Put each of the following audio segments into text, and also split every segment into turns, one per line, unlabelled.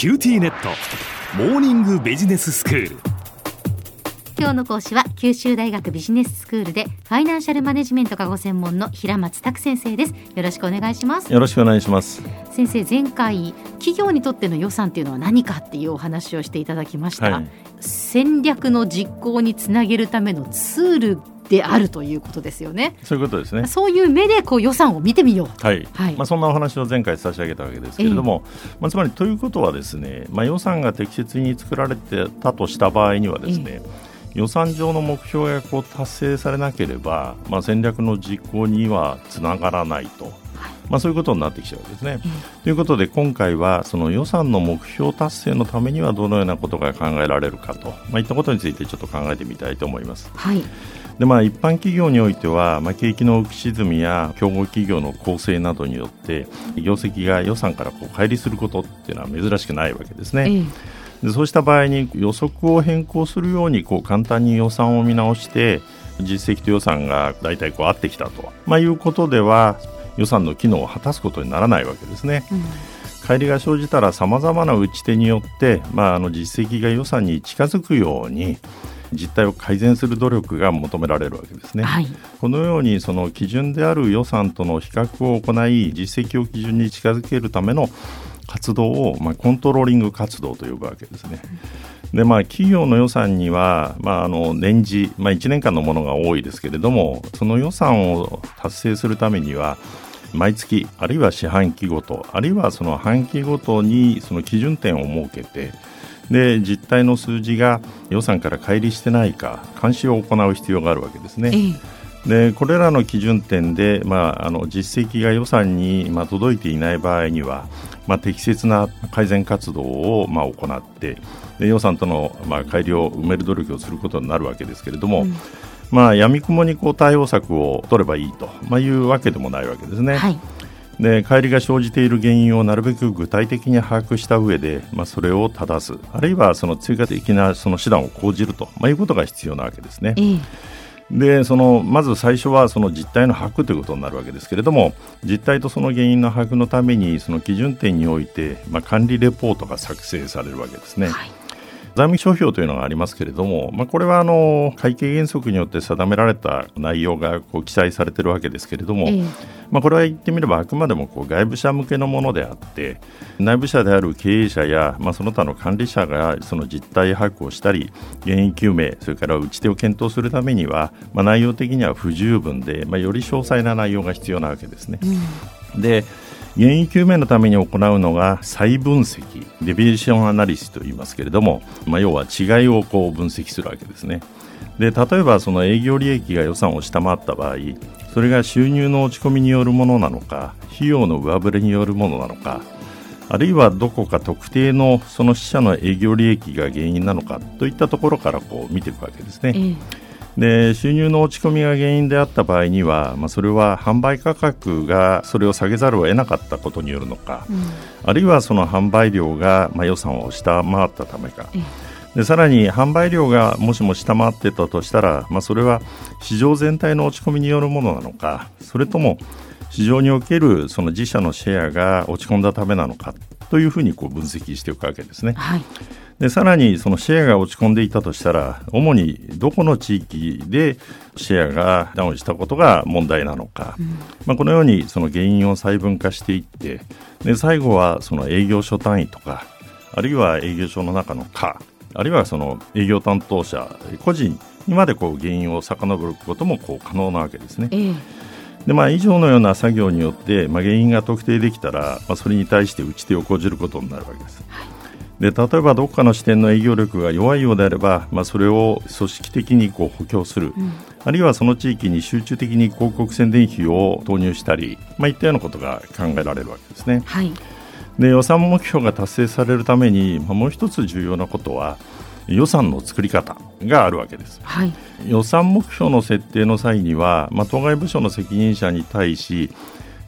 QTnet。モーニングビジネススクール。
今日の講師は九州大学ビジネススクールでファイナンシャルマネジメントがご専門の平松拓先生です。よろしくお願いします。
よろしくお願いします。
先生前回企業にとっての予算っていうのは何かっていうお話をしていただきました、はい、戦略の実行につなげるためのツールであるということですよね。
そういうことですね。
そういう目でこう予算を見てみよ
う。はい。はい、まあそんなお話を前回差し上げたわけですけれども、えー、まあつまりということはですね、まあ予算が適切に作られてたとした場合にはですね。えー予算上の目標がこう達成されなければ、まあ、戦略の実行にはつながらないと、まあ、そういうことになってきちゃうわけですね。ということで今回はその予算の目標達成のためにはどのようなことが考えられるかと、まあ、いったことについてちょっと考えてみたいと思います。
はい
でまあ、一般企業においては、まあ、景気の浮き沈みや競合企業の構成などによって業績が予算からこう乖離することっていうのは珍しくないわけですね。ええでそうした場合に予測を変更するようにこう簡単に予算を見直して実績と予算が大体こう合ってきたと、まあ、いうことでは予算の機能を果たすことにならないわけですね。うん乖離が生じたらさまざまな打ち手によって、まあ、あの実績が予算に近づくように実態を改善する努力が求められるわけですね。はい、このようにその基準である予算との比較を行い実績を基準に近づけるための活動を、まあ、コントローリング活動と呼ぶわけですね。でまあ、企業の予算には、まあ、あの年次、まあ、1年間のものが多いですけれどもその予算を達成するためには毎月あるいは四半期ごとあるいはその半期ごとにその基準点を設けてで実態の数字が予算から乖離してないか監視を行う必要があるわけですね。でこれらの基準点で、まあ、あの実績が予算に、まあ、届いていない場合には、まあ、適切な改善活動を、まあ、行ってで予算との、まあ、改良を埋める努力をすることになるわけですけれども、うん、まあ、闇雲にこう対応策を取ればいいと、まあ、いうわけでもないわけですね。はいで帰りが生じている原因をなるべく具体的に把握した上で、まあ、それを正すあるいはその追加的なその手段を講じると、まあ、いうことが必要なわけですね。えーでそのまず最初はその実態の把握ということになるわけですけれども実態とその原因の把握のためにその基準点において、まあ、管理レポートが作成されるわけですね。はい財務諸表というのがありますけれども、まあ、これはあの会計原則によって定められた内容がこう記載されているわけですけれども、えまあ、これは言ってみればあくまでもこう外部者向けのものであって内部者である経営者や、まあ、その他の管理者がその実態把握をしたり原因究明それから打ち手を検討するためには、まあ、内容的には不十分で、まあ、より詳細な内容が必要なわけですね。うん、で原因究明のために行うのが再分析デビエーションアナリシスと言いますけれども、まあ、要は違いをこう分析するわけですねで例えばその営業利益が予算を下回った場合それが収入の落ち込みによるものなのか費用の上振れによるものなのかあるいはどこか特定のその支社の営業利益が原因なのかといったところからこう見ていくわけですね。えーで収入の落ち込みが原因であった場合には、まあ、それは販売価格がそれを下げざるを得なかったことによるのか、うん、あるいはその販売量が、まあ、予算を下回ったためか。でさらに販売量がもしも下回ってたとしたら、まあ、それは市場全体の落ち込みによるものなのかそれとも市場におけるその自社のシェアが落ち込んだためなのかというふうにこう分析していくわけですね。はいでさらにそのシェアが落ち込んでいたとしたら主にどこの地域でシェアがダウンしたことが問題なのか、うん、まあ、このようにその原因を細分化していってで最後はその営業所単位とかあるいは営業所の中の課あるいはその営業担当者個人にまでこう原因を遡ることもこう可能なわけですね。えーでまあ、以上のような作業によって、まあ、原因が特定できたら、まあ、それに対して打ち手を講じることになるわけです。はいで例えばどこかの支店の営業力が弱いようであれば、まあ、それを組織的にこう補強する、うん、あるいはその地域に集中的に広告宣伝費を投入したり、まあ、いったようなことが考えられるわけですね。はい、で予算目標が達成されるために、まあ、もう一つ重要なことは予算の作り方があるわけです、はい、予算目標の設定の際には、まあ、当該部署の責任者に対し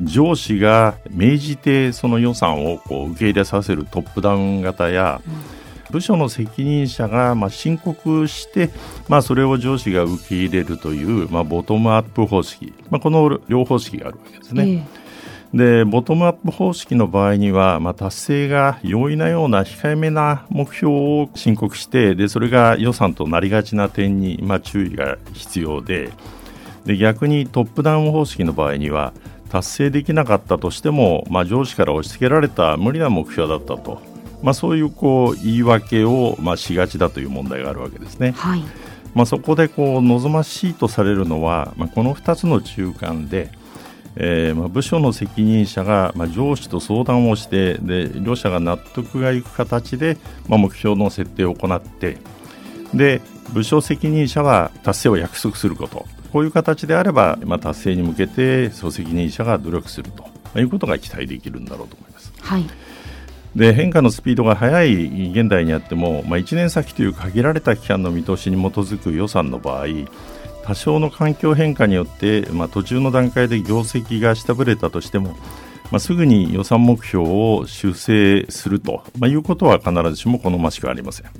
上司が命じてその予算をこう受け入れさせるトップダウン型や、部署の責任者がまあ申告して、まあ、それを上司が受け入れるという、まあ、ボトムアップ方式、まあ、この両方式があるわけですね。でボトムアップ方式の場合には、まあ、達成が容易なような控えめな目標を申告してでそれが予算となりがちな点に、まあ、注意が必要でで逆にトップダウン方式の場合には達成できなかったとしても、まあ、上司から押し付けられた無理な目標だったと、まあ、そういうこう言い訳を、まあ、しがちだという問題があるわけですね。
はい
まあ、そこでこう望ましいとされるのは、まあ、この2つの中間で、えー、まあ部署の責任者が、まあ、上司と相談をしてで両者が納得がいく形で、まあ、目標の設定を行ってで部署責任者は達成を約束すること。こういう形であれば、まあ、達成に向けて総責任者が努力すると。いうことが期待できるんだろうと思います。
はい。
で変化のスピードが速い現代にあっても、まあ、1年先という限られた期間の見通しに基づく予算の場合多少の環境変化によって、まあ、途中の段階で業績が下振れたとしても、まあ、すぐに予算目標を修正すると、まあ、いうことは必ずしも好ましくありません、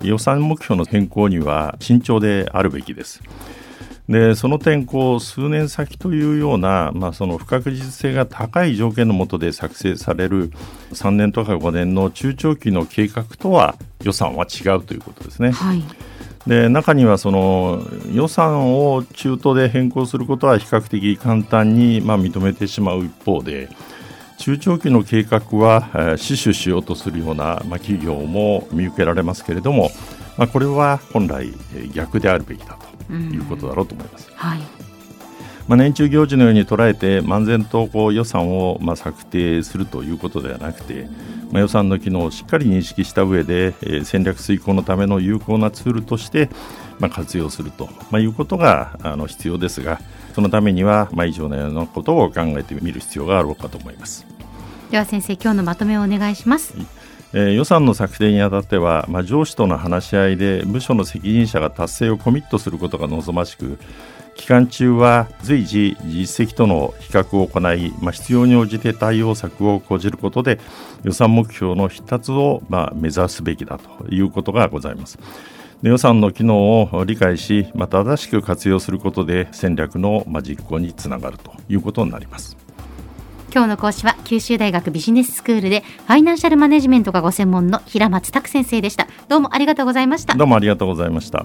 うん、予算目標の変更には慎重であるべきです。でその点こう数年先というような、まあ、その不確実性が高い条件の下で作成される3年とか5年の中長期の計画とは予算は違うということですね。
はい
で中にはその予算を中途で変更することは比較的簡単にまあ認めてしまう一方で中長期の計画は死守しようとするような、まあ、企業も見受けられますけれども、まあ、これは本来逆であるべきだということだろうと思います。
うん、はい
まあ、年中行事のように捉えて漫然とこう予算をまあ策定するということではなくて、まあ、予算の機能をしっかり認識した上で、えー、戦略遂行のための有効なツールとしてまあ活用すると、まあ、いうことがあの必要ですがそのためにはまあ以上のようなことを考えてみる必要があろうかと思います
では先生今日のまとめをお願いします。
えー、予算の策定にあたっては、まあ、上司との話し合いで部署の責任者が達成をコミットすることが望ましく期間中は随時実績との比較を行い、まあ、必要に応じて対応策を講じることで予算目標の必達をまあ目指すべきだということがございます。予算の機能を理解し、まあ、正しく活用することで戦略の実行につながるということになります。
今日の講師は九州大学ビジネススクールでファイナンシャルマネジメントがご専門の平松卓先生でしたどうもありがとうございました
どうもありがとうございました